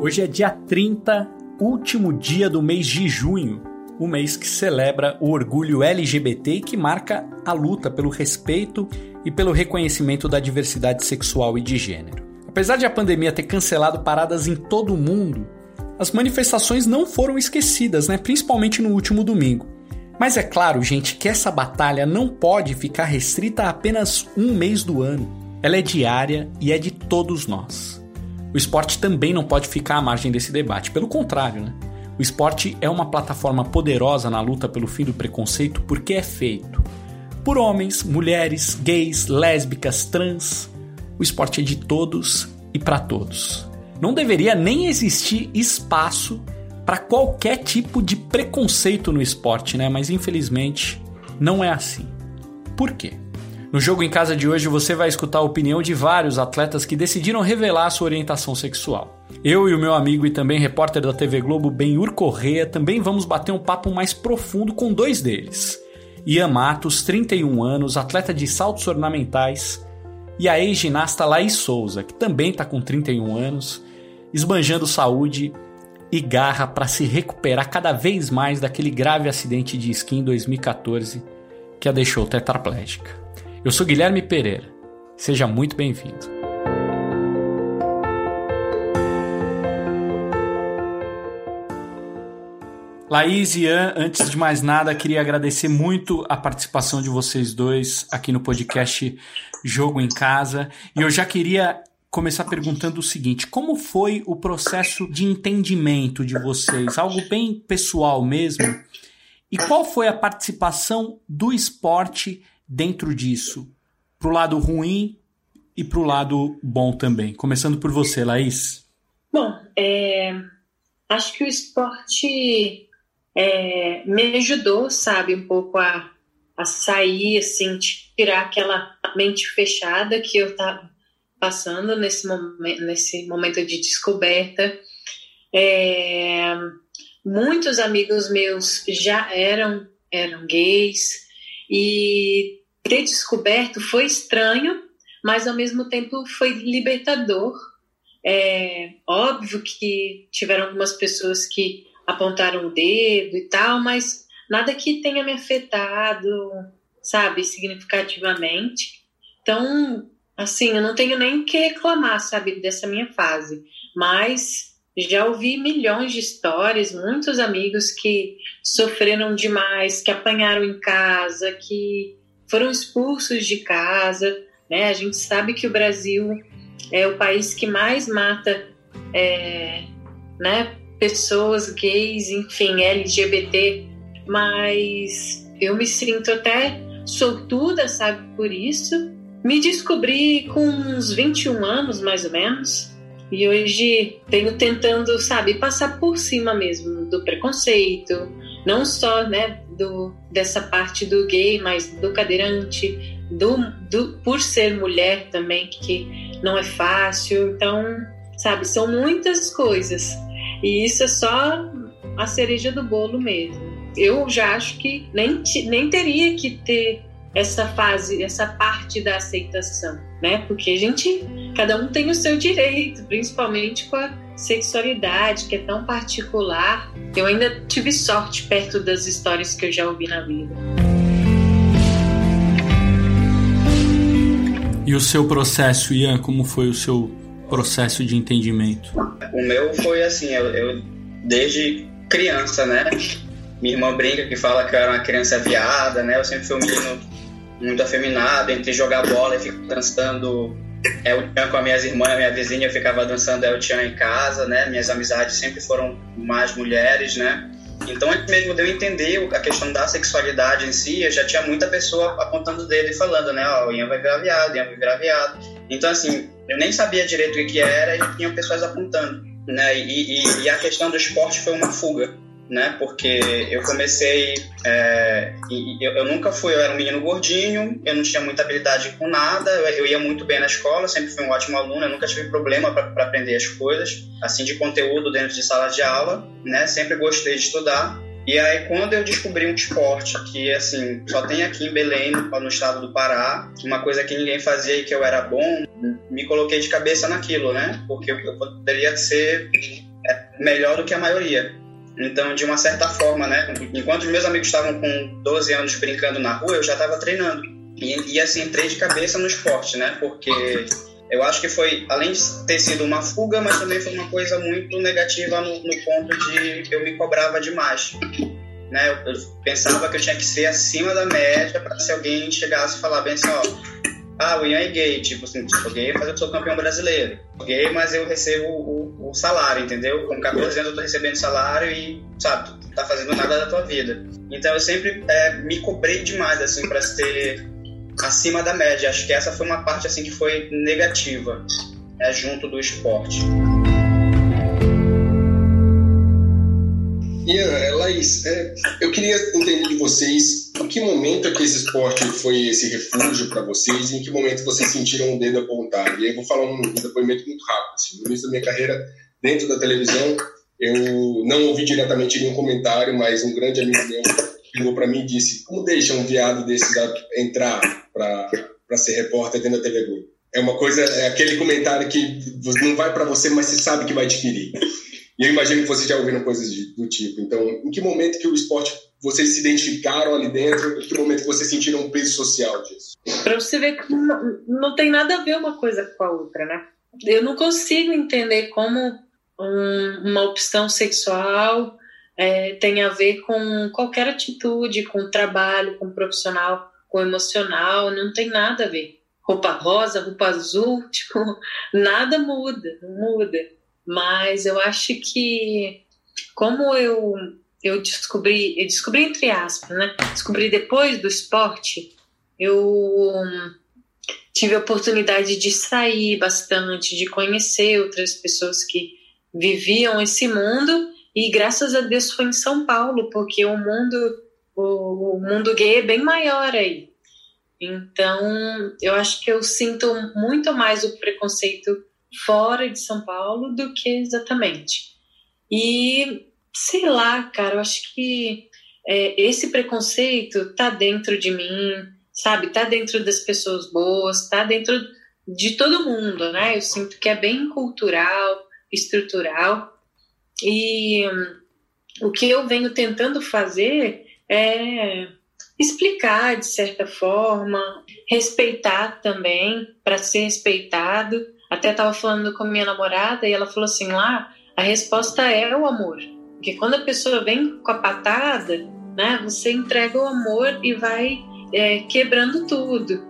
Hoje é dia 30, último dia do mês de junho, o mês que celebra o orgulho LGBT e que marca a luta pelo respeito e pelo reconhecimento da diversidade sexual e de gênero. Apesar de a pandemia ter cancelado paradas em todo o mundo, as manifestações não foram esquecidas, né? principalmente no último domingo. Mas é claro, gente, que essa batalha não pode ficar restrita a apenas um mês do ano. Ela é diária e é de todos nós. O esporte também não pode ficar à margem desse debate, pelo contrário, né? O esporte é uma plataforma poderosa na luta pelo fim do preconceito porque é feito por homens, mulheres, gays, lésbicas, trans. O esporte é de todos e para todos. Não deveria nem existir espaço para qualquer tipo de preconceito no esporte, né? Mas infelizmente não é assim. Por quê? No jogo em casa de hoje você vai escutar a opinião de vários atletas que decidiram revelar sua orientação sexual. Eu e o meu amigo e também repórter da TV Globo, Benhur Correa, também vamos bater um papo mais profundo com dois deles. Ian Matos, 31 anos, atleta de saltos ornamentais, e a ex-ginasta Laís Souza, que também está com 31 anos, esbanjando saúde e garra para se recuperar cada vez mais daquele grave acidente de esqui em 2014 que a deixou tetraplégica. Eu sou Guilherme Pereira. Seja muito bem-vindo. Laís e Ian, antes de mais nada, queria agradecer muito a participação de vocês dois aqui no podcast Jogo em Casa. E eu já queria começar perguntando o seguinte: como foi o processo de entendimento de vocês? Algo bem pessoal mesmo. E qual foi a participação do esporte dentro disso, pro lado ruim e pro lado bom também. Começando por você, Laís. Bom, é, acho que o esporte é, me ajudou, sabe, um pouco a, a sair, assim, tirar aquela mente fechada que eu estava passando nesse momento, nesse momento de descoberta. É, muitos amigos meus já eram eram gays e ter descoberto foi estranho, mas ao mesmo tempo foi libertador. É óbvio que tiveram algumas pessoas que apontaram o dedo e tal, mas nada que tenha me afetado, sabe, significativamente. Então, assim, eu não tenho nem que reclamar, sabe, dessa minha fase, mas já ouvi milhões de histórias, muitos amigos que sofreram demais, que apanharam em casa, que foram expulsos de casa. Né? A gente sabe que o Brasil é o país que mais mata é, né, pessoas gays, enfim, LGBT, mas eu me sinto até sortuda, sabe, por isso. Me descobri com uns 21 anos, mais ou menos, e hoje venho tentando, sabe, passar por cima mesmo do preconceito, não só, né, do, dessa parte do gay, mas do cadeirante, do, do, por ser mulher também, que não é fácil. Então, sabe, são muitas coisas. E isso é só a cereja do bolo mesmo. Eu já acho que nem, nem teria que ter essa fase, essa parte da aceitação, né? Porque a gente, cada um tem o seu direito, principalmente com a sexualidade, que é tão particular. Eu ainda tive sorte perto das histórias que eu já ouvi na vida. E o seu processo, Ian, como foi o seu processo de entendimento? O meu foi assim, eu, eu desde criança, né? Minha irmã brinca que fala que eu era uma criança viada, né? Eu sempre fui um menino muito afeminado, entre jogar bola e ficar dançando El Chan com as minhas irmãs, minha vizinha, eu ficava dançando El Chan em casa, né? Minhas amizades sempre foram mais mulheres, né? Então, antes mesmo de eu entender a questão da sexualidade em si, eu já tinha muita pessoa apontando o dedo e falando, né? Ó, oh, o Ian vai virar viado, o Ian vai virar viado. Então, assim, eu nem sabia direito o que era e tinham pessoas apontando, né? E, e, e a questão do esporte foi uma fuga né? Porque eu comecei. É, eu, eu, nunca fui, eu era um menino gordinho, eu não tinha muita habilidade com nada, eu, eu ia muito bem na escola, sempre fui um ótimo aluno, eu nunca tive problema para aprender as coisas, assim, de conteúdo dentro de sala de aula, né? Sempre gostei de estudar. E aí, quando eu descobri um esporte que, assim, só tem aqui em Belém, no, estado do Pará, uma coisa que ninguém fazia e que eu era bom, me coloquei de cabeça naquilo, né? Porque eu, eu poderia ser melhor do que a maioria. Então, de uma certa forma, né? Enquanto meus amigos estavam com 12 anos brincando na rua, eu já estava treinando. E, e, assim, entrei de cabeça no esporte, né? Porque eu acho que foi, além de ter sido uma fuga, mas também foi uma coisa muito negativa no, no ponto de eu me cobrava demais. Né? Eu, eu, pensava que eu tinha que ser acima da média para se alguém chegasse e falar bem assim, ó, ah, o Ian é gay, tipo assim, tipo, gay, mas eu sou campeão brasileiro. Gay, mas eu recebo o, o, salário, entendeu? Com 14 anos eu tô recebendo salário e, sabe, tu tá fazendo nada da tua vida. Então eu sempre é, me cobrei demais, assim, para ser acima da média. Acho que essa foi uma parte, assim, que foi negativa, é, junto do esporte. Ian, é, Laís, é, eu queria entender de vocês em que momento é que esse esporte foi esse refúgio para vocês e em que momento vocês sentiram o dedo apontado. E aí eu vou falar um depoimento muito rápido. Assim, no início da minha carreira dentro da televisão, eu não ouvi diretamente nenhum comentário, mas um grande amigo meu ligou para mim e disse: Como deixa um viado desses entrar para ser repórter dentro da TV Globo? É uma coisa, é aquele comentário que não vai para você, mas você sabe que vai te ferir. E eu imagino que vocês já ouviram coisas do tipo. Então, em que momento que o esporte vocês se identificaram ali dentro? Em que momento vocês sentiram um peso social disso? Para você ver que não, não tem nada a ver uma coisa com a outra, né? Eu não consigo entender como um, uma opção sexual é, tem a ver com qualquer atitude, com trabalho, com profissional, com emocional, não tem nada a ver. Roupa rosa, roupa azul, tipo, nada muda, não muda. Mas eu acho que como eu eu descobri, eu descobri entre aspas, né? Descobri depois do esporte, eu tive a oportunidade de sair bastante, de conhecer outras pessoas que viviam esse mundo e graças a Deus foi em São Paulo, porque o mundo o, o mundo gay é bem maior aí. Então, eu acho que eu sinto muito mais o preconceito fora de São Paulo do que exatamente. E sei lá, cara, eu acho que é, esse preconceito tá dentro de mim, sabe? Tá dentro das pessoas boas, tá dentro de todo mundo, né? Eu sinto que é bem cultural, estrutural. E o que eu venho tentando fazer é explicar de certa forma, respeitar também, para ser respeitado até estava falando com minha namorada e ela falou assim: lá, a resposta é o amor. Porque quando a pessoa vem com a patada, né, você entrega o amor e vai é, quebrando tudo.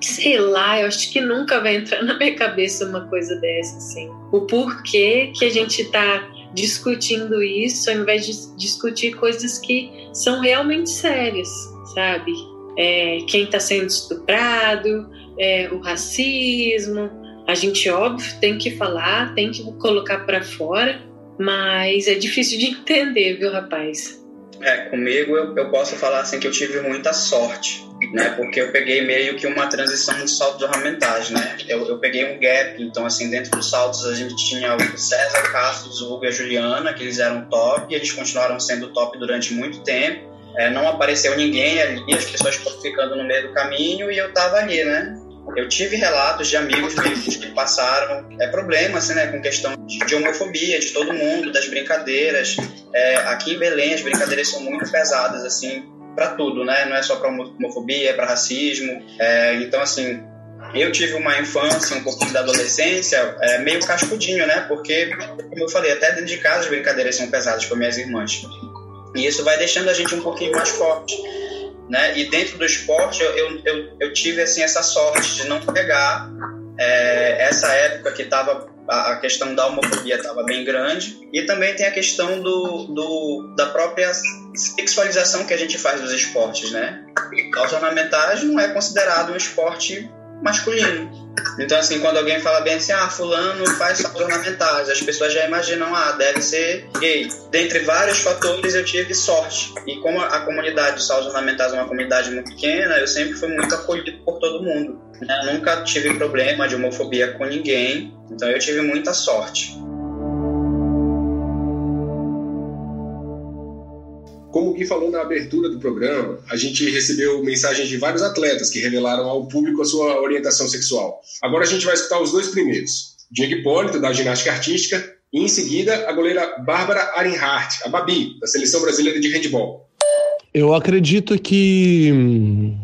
Sei lá, eu acho que nunca vai entrar na minha cabeça uma coisa dessa, assim. O porquê que a gente está discutindo isso ao invés de discutir coisas que são realmente sérias, sabe? É, quem está sendo estuprado, é, o racismo, a gente, óbvio, tem que falar, tem que colocar para fora, mas é difícil de entender, viu, rapaz? É, comigo eu, eu posso falar assim que eu tive muita sorte, né? Porque eu peguei meio que uma transição de salto de ornamentagem, né? Eu, eu peguei um gap, então assim, dentro dos saltos a gente tinha o César, Castro, o Hugo e a Juliana, que eles eram top, e eles continuaram sendo top durante muito tempo. É, não apareceu ninguém ali, as pessoas ficando no meio do caminho e eu tava ali, né? Eu tive relatos de amigos meus que passaram é, problemas assim, né, com questão de homofobia, de todo mundo, das brincadeiras. É, aqui em Belém, as brincadeiras são muito pesadas, assim, para tudo, né? Não é só para homofobia, é para racismo. É, então, assim, eu tive uma infância, um pouquinho da adolescência, é, meio cascudinho, né? Porque, como eu falei, até dentro de casa as brincadeiras são pesadas com minhas irmãs. E isso vai deixando a gente um pouquinho mais forte né? E dentro do esporte eu, eu, eu tive assim essa sorte de não pegar é, essa época que estava a questão da homofobia estava bem grande e também tem a questão do, do, da própria sexualização que a gente faz dos esportes, né? Os ornamentais não é considerado um esporte masculino. Então, assim, quando alguém fala bem assim, ah, fulano faz saltos ornamentais, as pessoas já imaginam, ah, deve ser gay. Dentre vários fatores, eu tive sorte. E como a comunidade de saltos ornamentais é uma comunidade muito pequena, eu sempre fui muito acolhido por todo mundo. Né? Nunca tive problema de homofobia com ninguém, então eu tive muita sorte. Como o Gui falou na abertura do programa, a gente recebeu mensagens de vários atletas que revelaram ao público a sua orientação sexual. Agora a gente vai escutar os dois primeiros. Diego Hipólito, da ginástica artística, E em seguida, a goleira Bárbara Arinhart, a Babi, da Seleção Brasileira de Handball. Eu acredito que hum,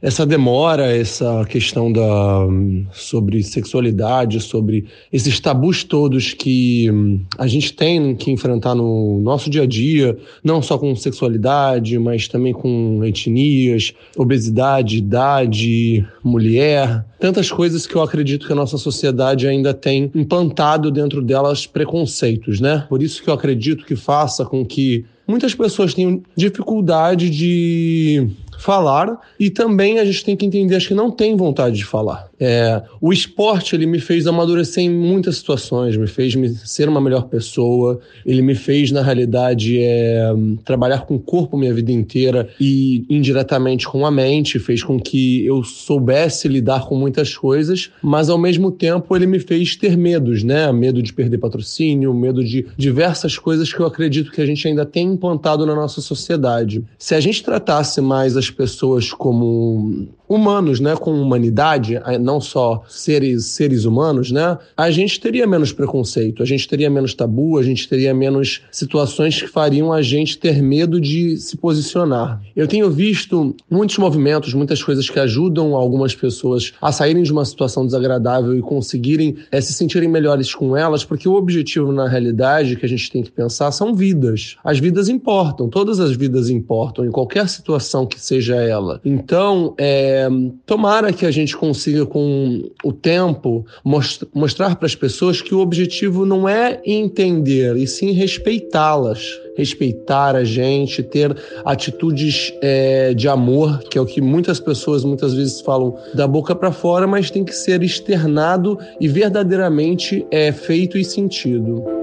essa demora, essa questão da sobre sexualidade, sobre esses tabus todos que hum, a gente tem que enfrentar no nosso dia a dia, não só com sexualidade, mas também com etnias, obesidade, idade, mulher, tantas coisas que eu acredito que a nossa sociedade ainda tem implantado dentro delas preconceitos, né? Por isso que eu acredito que faça com que muitas pessoas tenham dificuldade de falar e também a gente tem que entender acho que não tem vontade de falar. É, o esporte ele me fez amadurecer em muitas situações, me fez me ser uma melhor pessoa, ele me fez na realidade é, trabalhar com o corpo minha vida inteira e indiretamente com a mente, fez com que eu soubesse lidar com muitas coisas, mas ao mesmo tempo ele me fez ter medos, né? Medo de perder patrocínio, medo de diversas coisas que eu acredito que a gente ainda tem implantado na nossa sociedade. Se a gente tratasse mais as pessoas como humanos, né, com humanidade, não só seres seres humanos, né, a gente teria menos preconceito, a gente teria menos tabu, a gente teria menos situações que fariam a gente ter medo de se posicionar. Eu tenho visto muitos movimentos, muitas coisas que ajudam algumas pessoas a saírem de uma situação desagradável e conseguirem é, se sentirem melhores com elas, porque o objetivo na realidade que a gente tem que pensar são vidas. As vidas importam, todas as vidas importam em qualquer situação que seja ela. Então, é tomara que a gente consiga, com o tempo, most mostrar para as pessoas que o objetivo não é entender, e sim respeitá-las. Respeitar a gente, ter atitudes é, de amor, que é o que muitas pessoas muitas vezes falam da boca para fora, mas tem que ser externado e verdadeiramente é, feito e sentido.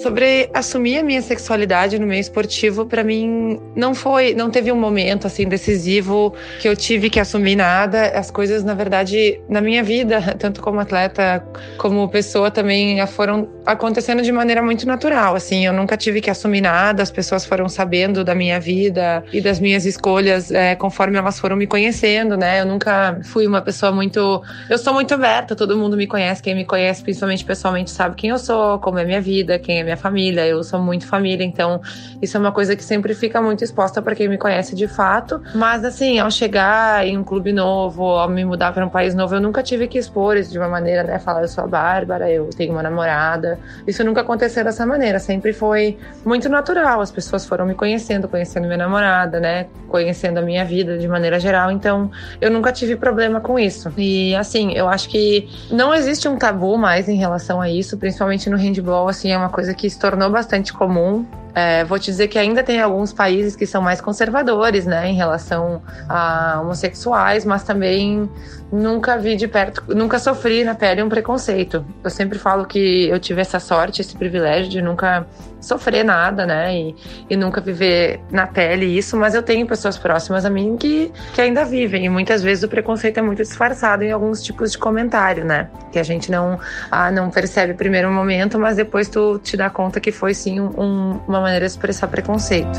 Sobre assumir a minha sexualidade no meio esportivo, para mim não foi, não teve um momento assim decisivo que eu tive que assumir nada. As coisas, na verdade, na minha vida, tanto como atleta como pessoa também foram acontecendo de maneira muito natural, assim, eu nunca tive que assumir nada, as pessoas foram sabendo da minha vida e das minhas escolhas é, conforme elas foram me conhecendo, né? Eu nunca fui uma pessoa muito, eu sou muito aberta, todo mundo me conhece, quem me conhece principalmente pessoalmente sabe quem eu sou, como é minha vida, quem é minha família, eu sou muito família, então isso é uma coisa que sempre fica muito exposta para quem me conhece de fato. Mas assim, ao chegar em um clube novo, ao me mudar para um país novo, eu nunca tive que expor isso de uma maneira, né? Falar, eu sou a Bárbara, eu tenho uma namorada. Isso nunca aconteceu dessa maneira, sempre foi muito natural. As pessoas foram me conhecendo, conhecendo minha namorada, né? Conhecendo a minha vida de maneira geral, então eu nunca tive problema com isso. E assim, eu acho que não existe um tabu mais em relação a isso, principalmente no handball, assim, é uma coisa que se tornou bastante comum. É, vou te dizer que ainda tem alguns países que são mais conservadores, né, em relação a homossexuais, mas também nunca vi de perto, nunca sofri na pele um preconceito. Eu sempre falo que eu tive essa sorte, esse privilégio de nunca sofrer nada, né? E, e nunca viver na pele isso, mas eu tenho pessoas próximas a mim que, que ainda vivem. E muitas vezes o preconceito é muito disfarçado em alguns tipos de comentário, né? Que a gente não, ah, não percebe primeiro momento, mas depois tu te dá conta que foi sim um, uma maneira de expressar preconceito.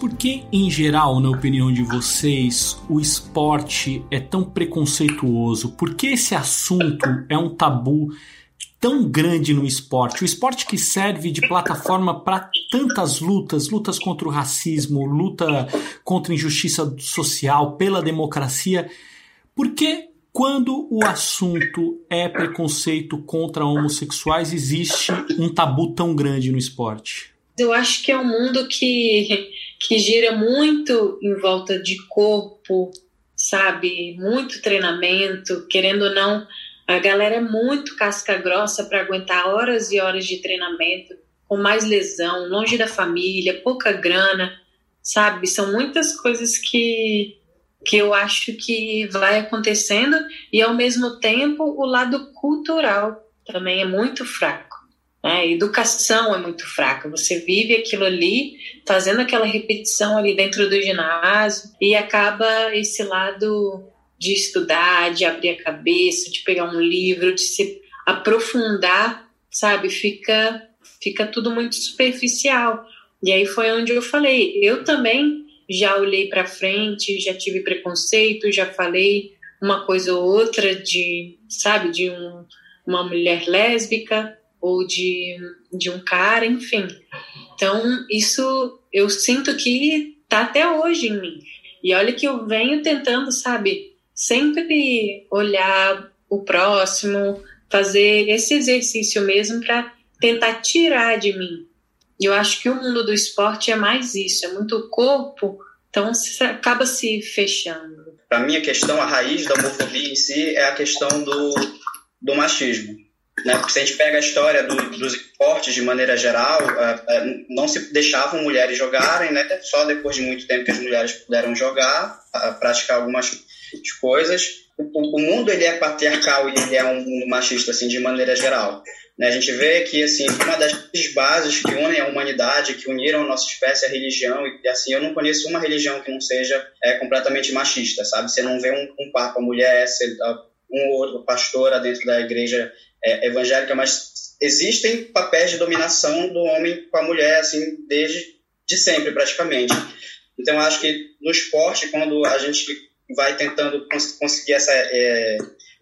por que, em geral, na opinião de vocês, o esporte é tão preconceituoso? Por que esse assunto é um tabu tão grande no esporte? O esporte que serve de plataforma para tantas lutas, lutas contra o racismo, luta contra a injustiça social, pela democracia. Por que quando o assunto é preconceito contra homossexuais existe um tabu tão grande no esporte? Eu acho que é um mundo que que gira muito em volta de corpo, sabe? Muito treinamento, querendo ou não, a galera é muito casca grossa para aguentar horas e horas de treinamento, com mais lesão, longe da família, pouca grana, sabe? São muitas coisas que que eu acho que vai acontecendo e ao mesmo tempo o lado cultural também é muito fraco. Né? A educação é muito fraca. Você vive aquilo ali, fazendo aquela repetição ali dentro do ginásio, e acaba esse lado de estudar, de abrir a cabeça, de pegar um livro, de se aprofundar, sabe? Fica, fica tudo muito superficial. E aí foi onde eu falei. Eu também já olhei para frente, já tive preconceito, já falei uma coisa ou outra de, sabe, de um, uma mulher lésbica ou de, de um cara, enfim. Então, isso eu sinto que tá até hoje em mim. E olha que eu venho tentando, sabe, sempre olhar o próximo, fazer esse exercício mesmo para tentar tirar de mim. E eu acho que o mundo do esporte é mais isso, é muito corpo, então acaba se fechando. Para mim, a questão, a raiz da homofobia em si é a questão do, do machismo. Né? Porque se a gente pega a história do, dos esportes de maneira geral, é, é, não se deixavam mulheres jogarem, né? só depois de muito tempo que as mulheres puderam jogar, praticar algumas coisas. O, o mundo ele é patriarcal e ele é um mundo machista assim de maneira geral. Né? A gente vê que assim uma das bases que unem a humanidade, que uniram a nossa espécie, a religião e assim eu não conheço uma religião que não seja é, completamente machista, sabe? Você não vê um, um papa mulher, um ou outro pastora dentro da igreja é, evangélica, mas existem papéis de dominação do homem com a mulher assim desde de sempre praticamente. Então acho que no esporte quando a gente vai tentando cons conseguir essa é,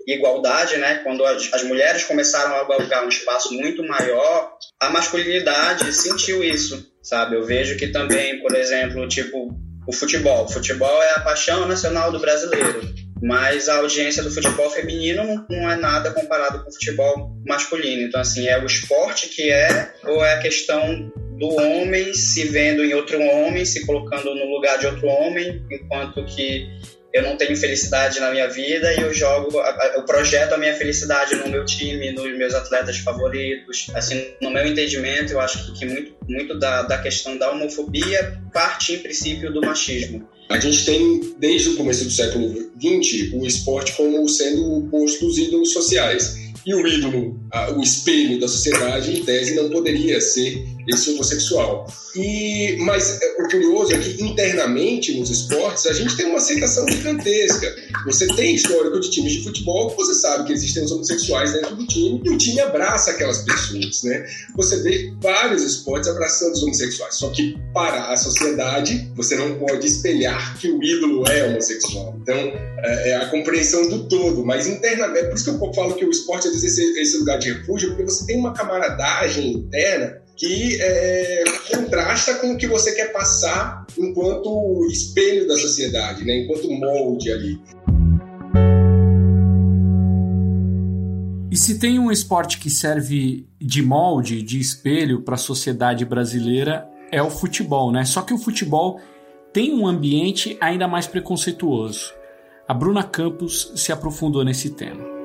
igualdade, né? Quando as, as, mulheres começaram a galgar um espaço muito maior, a masculinidade sentiu isso, sabe? Eu vejo que também, por exemplo, tipo o futebol. O futebol é a paixão nacional do brasileiro, mas a audiência do futebol feminino não, é nada comparado com o futebol masculino. Então, assim, é o esporte que é ou é a questão do homem se vendo em outro homem, se colocando no lugar de outro homem, enquanto que eu não tenho felicidade na minha vida e eu jogo, eu projeto a minha felicidade no meu time, nos meus atletas favoritos. Assim, no meu entendimento, eu acho que muito, muito da, da questão da homofobia parte, em princípio, do machismo. A gente tem, desde o começo do século XX, o esporte como sendo o posto dos ídolos sociais. E o ídolo, o espelho da sociedade, em tese, não poderia ser esse homossexual. E, mas é, o curioso é que internamente nos esportes a gente tem uma aceitação gigantesca. Você tem histórico de times de futebol você sabe que existem os homossexuais dentro do time e o time abraça aquelas pessoas, né? Você vê vários esportes abraçando os homossexuais. Só que para a sociedade você não pode espelhar que o ídolo é homossexual. Então é, é a compreensão do todo, mas internamente é por isso que eu falo que o esporte é esse lugar de refúgio, porque você tem uma camaradagem interna que é, contrasta com o que você quer passar enquanto espelho da sociedade, né? enquanto molde ali. E se tem um esporte que serve de molde, de espelho para a sociedade brasileira, é o futebol, né? Só que o futebol tem um ambiente ainda mais preconceituoso. A Bruna Campos se aprofundou nesse tema.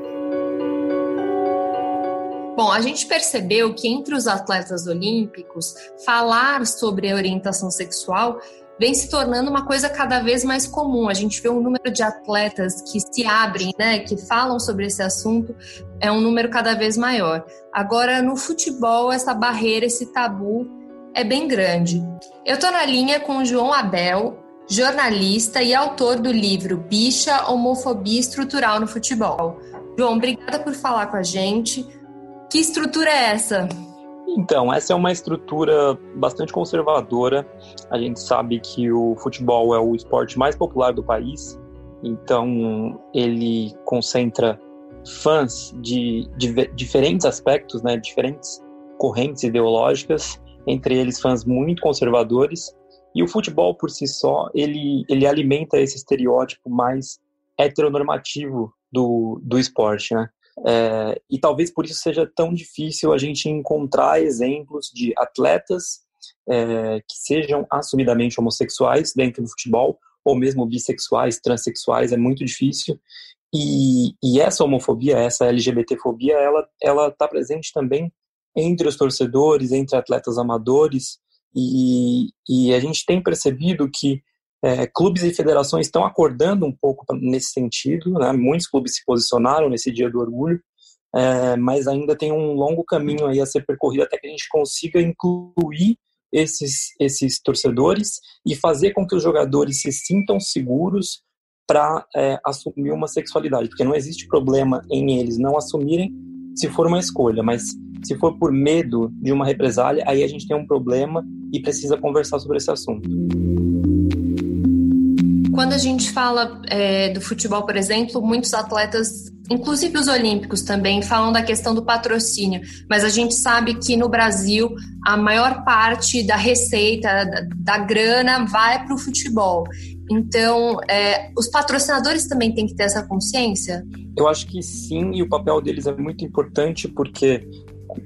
Bom, a gente percebeu que entre os atletas olímpicos, falar sobre orientação sexual vem se tornando uma coisa cada vez mais comum. A gente vê um número de atletas que se abrem, né, que falam sobre esse assunto, é um número cada vez maior. Agora, no futebol, essa barreira, esse tabu é bem grande. Eu tô na linha com o João Abel, jornalista e autor do livro Bicha, Homofobia Estrutural no Futebol. João, obrigada por falar com a gente. Que estrutura é essa? Então, essa é uma estrutura bastante conservadora. A gente sabe que o futebol é o esporte mais popular do país, então ele concentra fãs de, de diferentes aspectos, né, diferentes correntes ideológicas, entre eles fãs muito conservadores. E o futebol por si só, ele, ele alimenta esse estereótipo mais heteronormativo do, do esporte, né? É, e talvez por isso seja tão difícil a gente encontrar exemplos de atletas é, que sejam assumidamente homossexuais dentro do futebol, ou mesmo bissexuais, transexuais, é muito difícil. E, e essa homofobia, essa LGBTfobia, ela ela está presente também entre os torcedores, entre atletas amadores, e, e a gente tem percebido que é, clubes e federações estão acordando um pouco nesse sentido, né? muitos clubes se posicionaram nesse Dia do Orgulho, é, mas ainda tem um longo caminho aí a ser percorrido até que a gente consiga incluir esses, esses torcedores e fazer com que os jogadores se sintam seguros para é, assumir uma sexualidade, porque não existe problema em eles não assumirem se for uma escolha, mas se for por medo de uma represália, aí a gente tem um problema e precisa conversar sobre esse assunto. Quando a gente fala é, do futebol, por exemplo, muitos atletas, inclusive os olímpicos também, falam da questão do patrocínio, mas a gente sabe que no Brasil a maior parte da receita, da, da grana, vai para o futebol. Então, é, os patrocinadores também têm que ter essa consciência? Eu acho que sim, e o papel deles é muito importante porque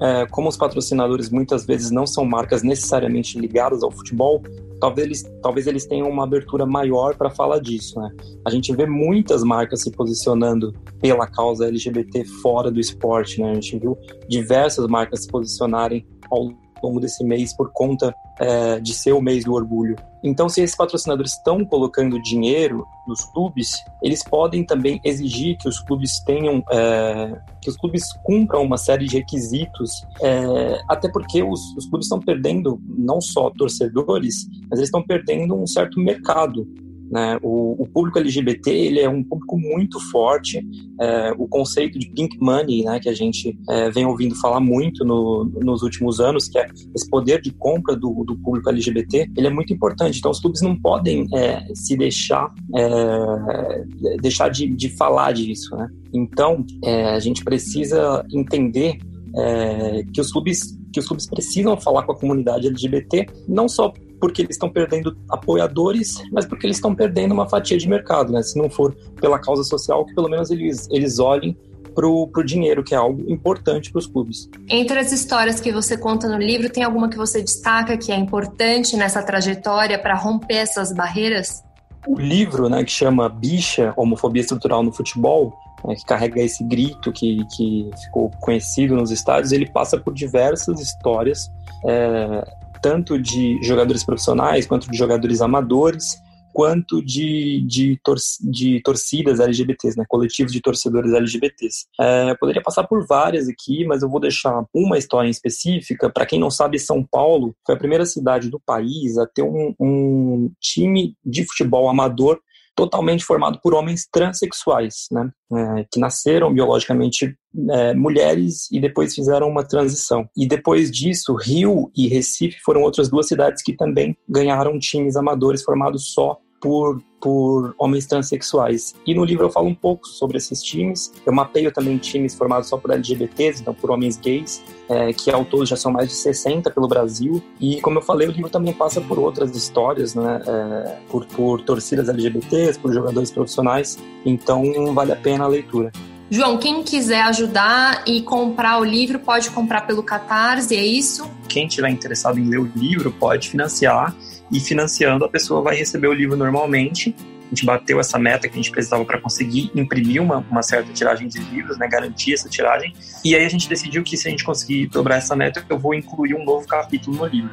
é, como os patrocinadores muitas vezes não são marcas necessariamente ligadas ao futebol, talvez eles, talvez eles tenham uma abertura maior para falar disso. Né? A gente vê muitas marcas se posicionando pela causa LGBT fora do esporte. Né? A gente viu diversas marcas se posicionarem ao longo desse mês por conta é, de ser o mês do orgulho. Então, se esses patrocinadores estão colocando dinheiro nos clubes, eles podem também exigir que os clubes tenham, é, que os clubes cumpram uma série de requisitos, é, até porque os, os clubes estão perdendo não só torcedores, mas eles estão perdendo um certo mercado. Né? O, o, público LGBT ele é um público muito forte. É, o conceito de pink money, né, que a gente é, vem ouvindo falar muito no, nos últimos anos, que é esse poder de compra do, do, público LGBT, ele é muito importante. Então, os clubes não podem é, se deixar é, deixar de, de, falar disso. Né? Então, é, a gente precisa entender é, que os clubes que os clubes precisam falar com a comunidade LGBT, não só porque eles estão perdendo apoiadores, mas porque eles estão perdendo uma fatia de mercado, né? Se não for pela causa social, que pelo menos eles, eles olhem para o dinheiro, que é algo importante para os clubes. Entre as histórias que você conta no livro, tem alguma que você destaca que é importante nessa trajetória para romper essas barreiras? O livro, né, que chama Bicha, Homofobia Estrutural no Futebol, né, que carrega esse grito que, que ficou conhecido nos estádios, ele passa por diversas histórias é, tanto de jogadores profissionais quanto de jogadores amadores, quanto de, de, tor de torcidas LGBTs, né, coletivos de torcedores LGBTs. É, eu poderia passar por várias aqui, mas eu vou deixar uma história em específica. Para quem não sabe, São Paulo foi a primeira cidade do país a ter um, um time de futebol amador totalmente formado por homens transexuais, né, é, que nasceram biologicamente é, mulheres e depois fizeram uma transição. E depois disso, Rio e Recife foram outras duas cidades que também ganharam times amadores formados só por, por homens transexuais. E no livro eu falo um pouco sobre esses times. Eu mapeio também times formados só por LGBTs, então por homens gays, é, que ao todo já são mais de 60 pelo Brasil. E como eu falei, o livro também passa por outras histórias, né? É, por, por torcidas LGBTs, por jogadores profissionais. Então vale a pena a leitura. João, quem quiser ajudar e comprar o livro, pode comprar pelo Catarse, é isso? Quem tiver interessado em ler o livro, pode financiar e financiando a pessoa vai receber o livro normalmente. A gente bateu essa meta que a gente precisava para conseguir imprimir uma, uma certa tiragem de livros, né, garantir essa tiragem. E aí a gente decidiu que se a gente conseguir dobrar essa meta, eu vou incluir um novo capítulo no livro.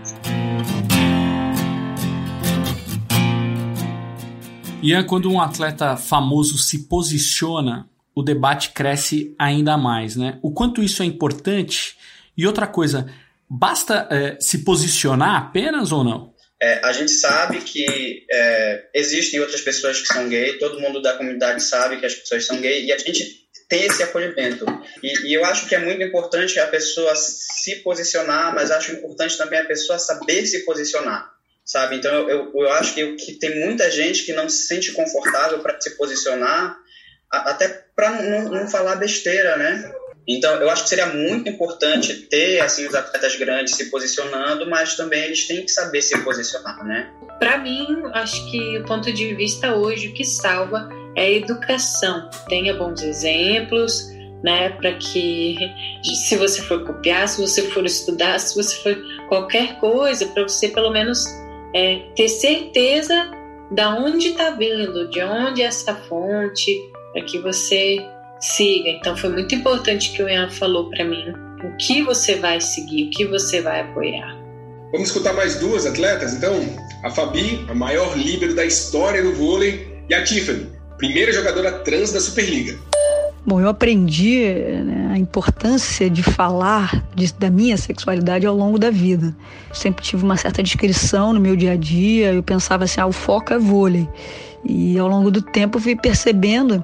E é quando um atleta famoso se posiciona, o debate cresce ainda mais, né? O quanto isso é importante. E outra coisa, basta é, se posicionar apenas ou não? É, a gente sabe que é, existem outras pessoas que são gay, todo mundo da comunidade sabe que as pessoas são gay e a gente tem esse acolhimento. E, e, eu acho que é muito importante a pessoa se posicionar, mas acho importante também a pessoa saber se posicionar, sabe? Então eu, eu acho que, que tem muita gente que não se sente confortável para se posicionar, até para não, não falar besteira, né? Então, eu acho que seria muito importante ter assim os atletas grandes se posicionando, mas também eles têm que saber se posicionar, né? Para mim, acho que o ponto de vista hoje que salva é a educação. Tenha bons exemplos, né, para que se você for copiar, se você for estudar, se você for qualquer coisa, para você pelo menos é, ter certeza da onde está vindo, de onde é essa fonte, para que você siga. Então foi muito importante que o Ian falou para mim o que você vai seguir, o que você vai apoiar. Vamos escutar mais duas atletas, então? A Fabi, a maior líbero da história do vôlei, e a Tiffany, primeira jogadora trans da Superliga. Bom, eu aprendi né, a importância de falar de, da minha sexualidade ao longo da vida. Sempre tive uma certa descrição no meu dia a dia, eu pensava assim, ah, o foco é vôlei. E ao longo do tempo eu fui percebendo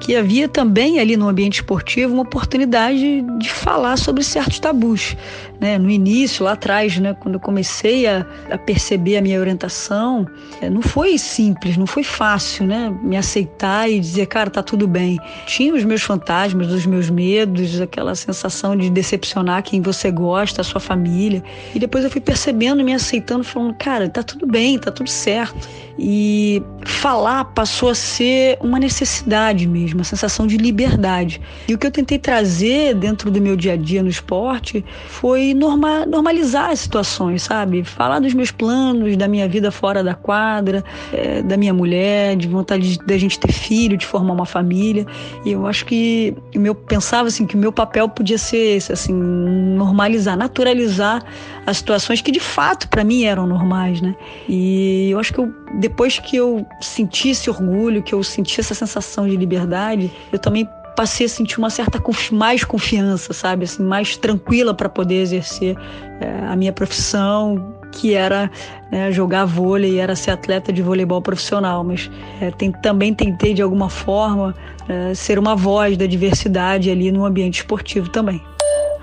que havia também ali no ambiente esportivo uma oportunidade de falar sobre certos tabus. Né? No início, lá atrás, né? Quando eu comecei a, a perceber a minha orientação, é, não foi simples, não foi fácil, né? Me aceitar e dizer, cara, tá tudo bem. Tinha os meus fantasmas, os meus medos, aquela sensação de decepcionar quem você gosta, a sua família. E depois eu fui percebendo, me aceitando, falando, cara, tá tudo bem, tá tudo certo. E falar passou a ser uma necessidade mesmo, uma sensação de liberdade. E o que eu tentei trazer dentro do meu dia a dia no esporte foi norma, normalizar as situações, sabe? Falar dos meus planos, da minha vida fora da quadra, é, da minha mulher, de vontade da gente ter filho, de formar uma família. E eu acho que o meu pensava assim que o meu papel podia ser esse, assim, normalizar, naturalizar as situações que de fato para mim eram normais, né? E eu acho que eu depois que eu senti esse orgulho, que eu senti essa sensação de liberdade, eu também passei a sentir uma certa mais confiança, sabe? Assim, mais tranquila para poder exercer é, a minha profissão, que era né, jogar vôlei, era ser atleta de voleibol profissional. Mas é, tem, também tentei, de alguma forma, é, ser uma voz da diversidade ali no ambiente esportivo também.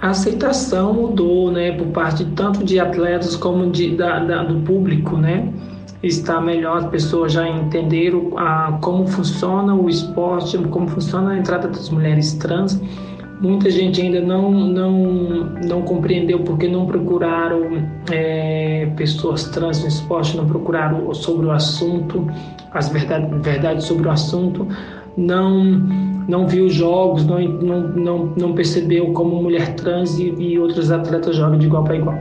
A aceitação mudou, né, por parte tanto de atletas como de, da, da, do público, né? Está melhor, as pessoas já entenderam a, como funciona o esporte, como funciona a entrada das mulheres trans. Muita gente ainda não, não, não compreendeu porque não procuraram é, pessoas trans no esporte, não procuraram sobre o assunto, as verdades, verdades sobre o assunto, não, não viu jogos, não, não, não, não percebeu como mulher trans e, e outros atletas jogam de igual para igual.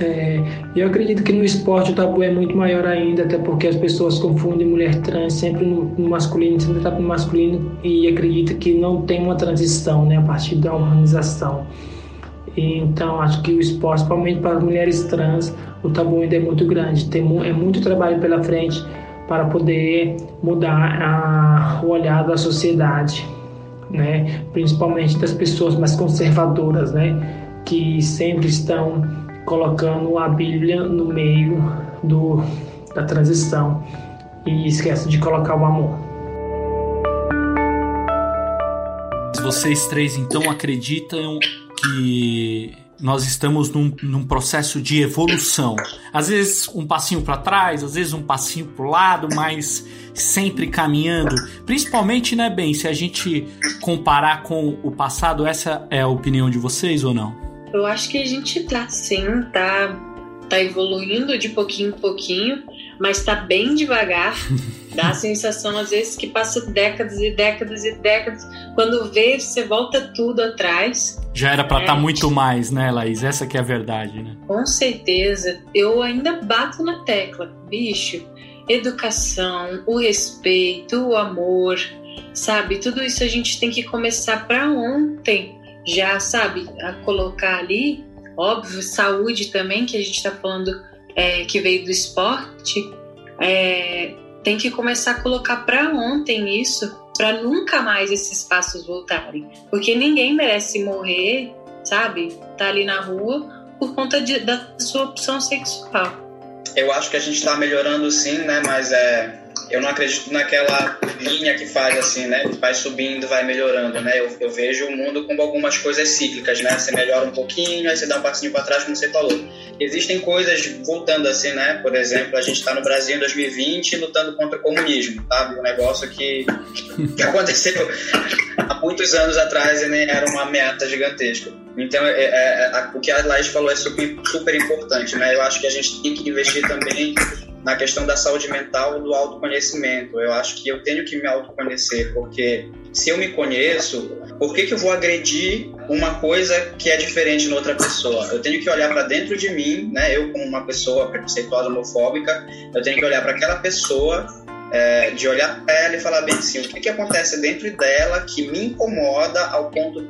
É, eu acredito que no esporte o tabu é muito maior ainda, até porque as pessoas confundem mulher trans sempre no, no masculino, sempre está no masculino e acredita que não tem uma transição né, a partir da humanização. Então, acho que o esporte, principalmente para as mulheres trans, o tabu ainda é muito grande. Tem é muito trabalho pela frente para poder mudar a, o olhar da sociedade, né? principalmente das pessoas mais conservadoras, né? que sempre estão colocando a Bíblia no meio do, da transição e esquece de colocar o amor. Vocês três então acreditam que nós estamos num, num, processo de evolução. Às vezes um passinho para trás, às vezes um passinho para o lado, mas sempre caminhando. Principalmente, né, bem, se a gente comparar com o passado, essa é a opinião de vocês ou não? Eu acho que a gente tá sim, tá, tá evoluindo de pouquinho em pouquinho, mas tá bem devagar. Dá a sensação, às vezes, que passa décadas e décadas e décadas. Quando vê, você volta tudo atrás. Já era para estar tá é. tá muito mais, né, Laís? Essa que é a verdade, né? Com certeza. Eu ainda bato na tecla. Bicho, educação, o respeito, o amor, sabe? Tudo isso a gente tem que começar para ontem já, sabe, a colocar ali. Óbvio, saúde também, que a gente está falando é, que veio do esporte. É, tem que começar a colocar para ontem isso, para nunca mais esses passos voltarem. Porque ninguém merece morrer, sabe? Tá ali na rua por conta de, da sua opção sexual. Eu acho que a gente está melhorando sim, né? Mas é, eu não acredito naquela linha que faz assim, né? Vai subindo, vai melhorando, né? Eu, eu vejo o mundo com algumas coisas cíclicas, né? Você melhora um pouquinho, aí você dá um passinho para trás, como você falou. Existem coisas voltando assim, né? Por exemplo, a gente está no Brasil em 2020 lutando contra o comunismo, sabe? Um negócio que, que aconteceu há muitos anos atrás e nem era uma meta gigantesca. Então, é, é, é, o que a Laís falou é super, super importante, né? Eu acho que a gente tem que investir também na questão da saúde mental do autoconhecimento. Eu acho que eu tenho que me autoconhecer, porque se eu me conheço, por que, que eu vou agredir uma coisa que é diferente na outra pessoa? Eu tenho que olhar para dentro de mim, né? Eu como uma pessoa preconceituosa, homofóbica, eu tenho que olhar para aquela pessoa é, de olhar para ela e falar bem assim, o que, que acontece dentro dela que me incomoda ao ponto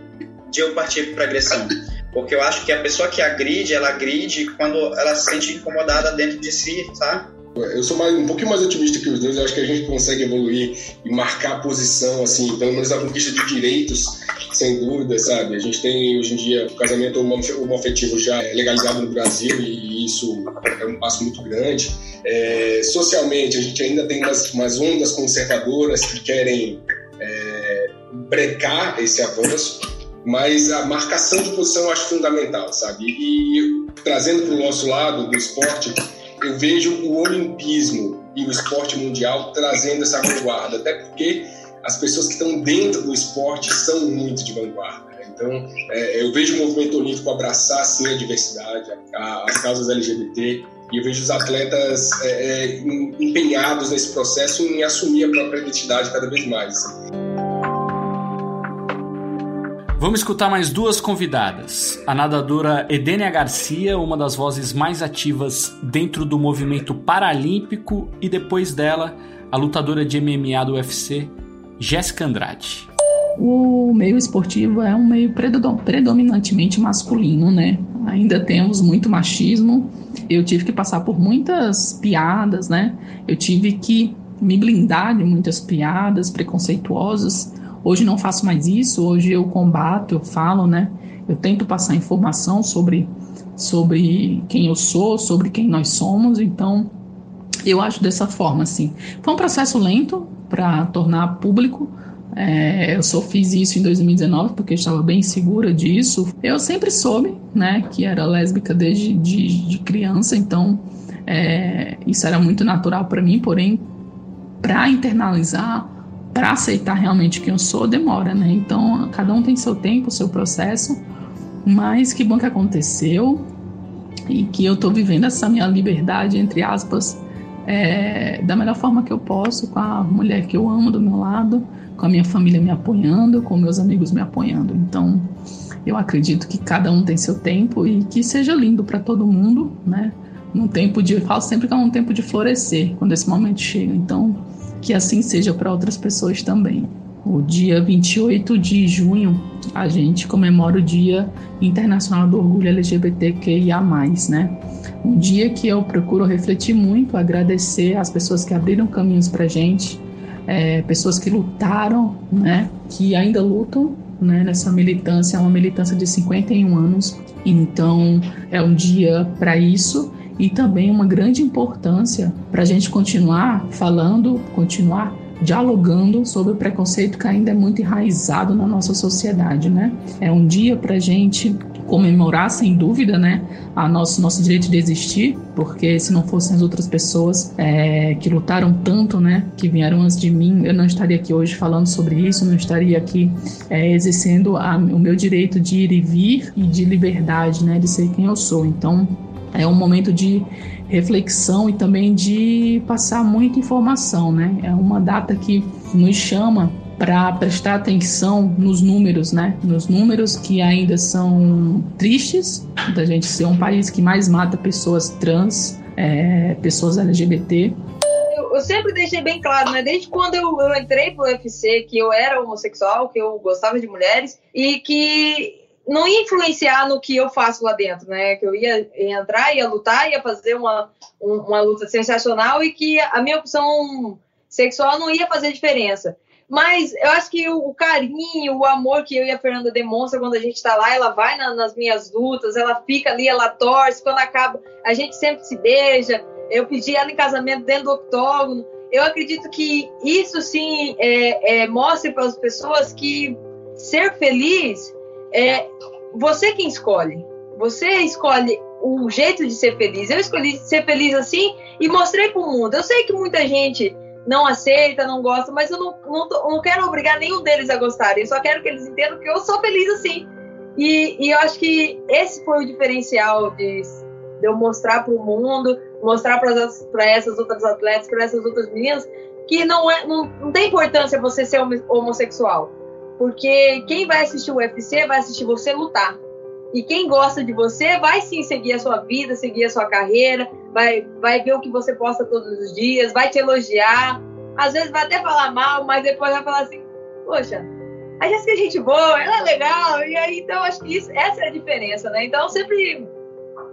de eu partir para agressão. Porque eu acho que a pessoa que agride, ela agride quando ela se sente incomodada dentro de si, sabe? Eu sou mais, um pouquinho mais otimista que os dois, eu acho que a gente consegue evoluir e marcar posição, assim, pelo menos a conquista de direitos, sem dúvida, sabe? A gente tem hoje em dia o casamento homoafetivo já legalizado no Brasil e isso é um passo muito grande. É, socialmente, a gente ainda tem umas, umas ondas conservadoras que querem é, brecar esse avanço mas a marcação de posição eu acho fundamental, sabe? E trazendo para o nosso lado do esporte, eu vejo o olimpismo e o esporte mundial trazendo essa vanguarda, até porque as pessoas que estão dentro do esporte são muito de vanguarda. Né? Então, é, eu vejo o movimento olímpico abraçar, sim, a diversidade, a, as causas LGBT, e eu vejo os atletas é, é, empenhados nesse processo em assumir a própria identidade cada vez mais. Vamos escutar mais duas convidadas. A nadadora Edênia Garcia, uma das vozes mais ativas dentro do movimento paralímpico, e depois dela, a lutadora de MMA do UFC, Jéssica Andrade. O meio esportivo é um meio predominantemente masculino, né? Ainda temos muito machismo. Eu tive que passar por muitas piadas, né? Eu tive que me blindar de muitas piadas preconceituosas Hoje não faço mais isso, hoje eu combato, eu falo, né? Eu tento passar informação sobre, sobre quem eu sou, sobre quem nós somos, então eu acho dessa forma, assim. Foi um processo lento para tornar público, é, eu só fiz isso em 2019 porque estava bem segura disso. Eu sempre soube, né, que era lésbica desde de, de criança, então é, isso era muito natural para mim. Porém, para internalizar para aceitar realmente quem eu sou demora, né? Então, cada um tem seu tempo, seu processo, mas que bom que aconteceu e que eu estou vivendo essa minha liberdade, entre aspas, é, da melhor forma que eu posso, com a mulher que eu amo do meu lado, com a minha família me apoiando, com meus amigos me apoiando. Então, eu acredito que cada um tem seu tempo e que seja lindo para todo mundo, né? Um tempo de, eu falo sempre que é um tempo de florescer quando esse momento chega. Então, que assim seja para outras pessoas também. O dia 28 de junho, a gente comemora o Dia Internacional do Orgulho LGBTQIA+, né? Um dia que eu procuro refletir muito, agradecer as pessoas que abriram caminhos para gente, é, pessoas que lutaram, né? Que ainda lutam, né? Nessa militância, é uma militância de 51 anos. Então, é um dia para isso e também uma grande importância para a gente continuar falando, continuar dialogando sobre o preconceito que ainda é muito enraizado na nossa sociedade, né? É um dia para a gente comemorar, sem dúvida, né, a nosso nosso direito de existir, porque se não fossem as outras pessoas é, que lutaram tanto, né, que vieram antes de mim, eu não estaria aqui hoje falando sobre isso, não estaria aqui é, exercendo a, o meu direito de ir e vir e de liberdade, né, de ser quem eu sou. Então, é um momento de reflexão e também de passar muita informação, né? É uma data que nos chama para prestar atenção nos números, né? Nos números que ainda são tristes da gente ser um país que mais mata pessoas trans, é, pessoas LGBT. Eu, sempre deixei bem claro, né? Desde quando eu, eu entrei pro UFC, que eu era homossexual, que eu gostava de mulheres e que não ia influenciar no que eu faço lá dentro, né? Que eu ia entrar, ia lutar, ia fazer uma, uma luta sensacional e que a minha opção sexual não ia fazer diferença. Mas eu acho que o, carinho, o amor que eu e a Fernanda demonstra quando a gente está lá, ela vai na, nas minhas lutas, ela fica ali, ela torce, quando acaba, a gente sempre se beija. Eu pedi ela em casamento dentro do octógono. Eu acredito que isso sim é, é, mostre para as pessoas que ser feliz é você quem escolhe. Você escolhe o jeito de ser feliz. Eu escolhi ser feliz assim e mostrei para o mundo. Eu sei que muita gente não aceita, não gosta, mas eu não, não, não, quero obrigar nenhum deles a gostarem. Eu só quero que eles entendam que eu sou feliz assim. E, e eu acho que esse foi o diferencial de, de eu mostrar para o mundo, mostrar para essas outras atletas, para essas outras meninas, que não, é, não, não tem importância você ser homossexual. Porque quem vai assistir o UFC vai assistir você lutar. E quem gosta de você vai sim seguir a sua vida, seguir a sua carreira, vai, vai ver o que você posta todos os dias, vai te elogiar. Às vezes vai até falar mal, mas depois vai falar assim: Poxa, a Jéssica é gente boa, ela é legal. E aí, então, acho que isso, essa é a diferença, né? Então, sempre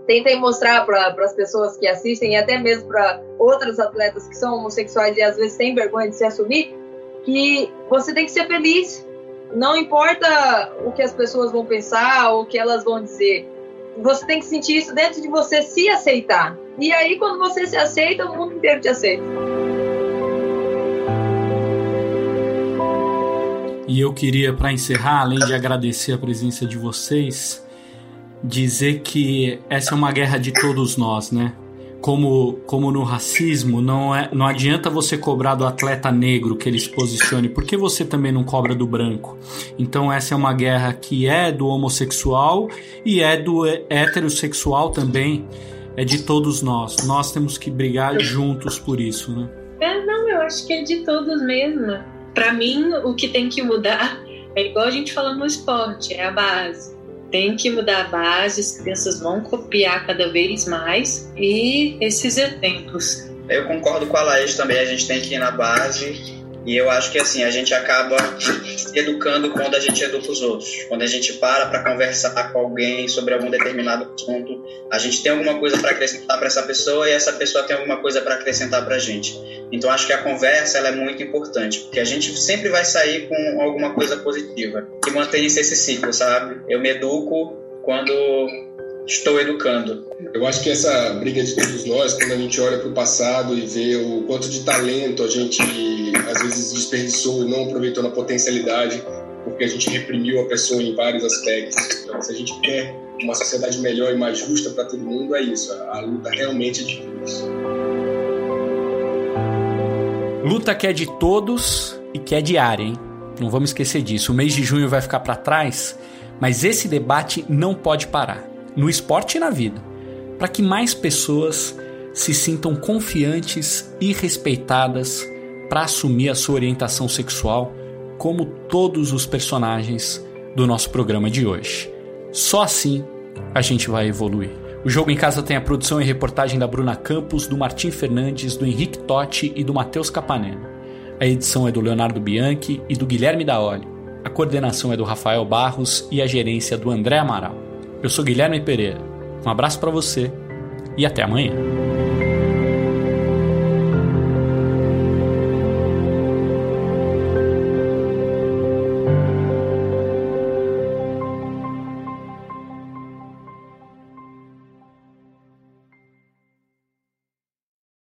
tentem mostrar para as pessoas que assistem e até mesmo para outros atletas que são homossexuais e às vezes têm vergonha de se assumir, que você tem que ser feliz não importa o que as pessoas vão pensar ou o que elas vão dizer. Você tem que sentir isso dentro de você, se aceitar. E aí, quando você se aceita, o mundo inteiro te aceita. E eu queria, para encerrar, além de agradecer a presença de vocês, dizer que essa é uma guerra de todos nós, né? Como, como no racismo, não, é, não adianta você cobrar do atleta negro que ele se posicione, porque você também não cobra do branco. Então, essa é uma guerra que é do homossexual e é do heterossexual também, é de todos nós. Nós temos que brigar juntos por isso, né? É, não, eu acho que é de todos mesmo. Para mim, o que tem que mudar é igual a gente fala no esporte, é a base tem que mudar a base, as crianças vão copiar cada vez mais e esses exemplos. Eu concordo com a Laís também, a gente tem que ir na base e eu acho que assim, a gente acaba educando quando a gente educa os outros. Quando a gente para para conversar com alguém sobre algum determinado assunto, a gente tem alguma coisa para acrescentar para essa pessoa e essa pessoa tem alguma coisa para acrescentar para a gente. Então acho que a conversa ela é muito importante, porque a gente sempre vai sair com alguma coisa positiva. E mantém-se esse ciclo, sabe? Eu me educo quando estou educando. Eu acho que essa briga de todos nós, quando a gente olha para o passado e vê o quanto de talento a gente às vezes desperdiçou e não aproveitou na potencialidade, porque a gente reprimiu a pessoa em vários aspectos. Então, se a gente quer uma sociedade melhor e mais justa para todo mundo, é isso. A, a luta realmente é de todos. Luta que é de todos e que é diária, hein? Não vamos esquecer disso. O mês de junho vai ficar para trás, mas esse debate não pode parar no esporte e na vida, para que mais pessoas se sintam confiantes e respeitadas para assumir a sua orientação sexual, como todos os personagens do nosso programa de hoje. Só assim a gente vai evoluir. O Jogo em Casa tem a produção e reportagem da Bruna Campos, do Martim Fernandes, do Henrique Totti e do Matheus Capanema. A edição é do Leonardo Bianchi e do Guilherme Daoli. A coordenação é do Rafael Barros e a gerência do André Amaral. Eu sou Guilherme Pereira. Um abraço para você e até amanhã.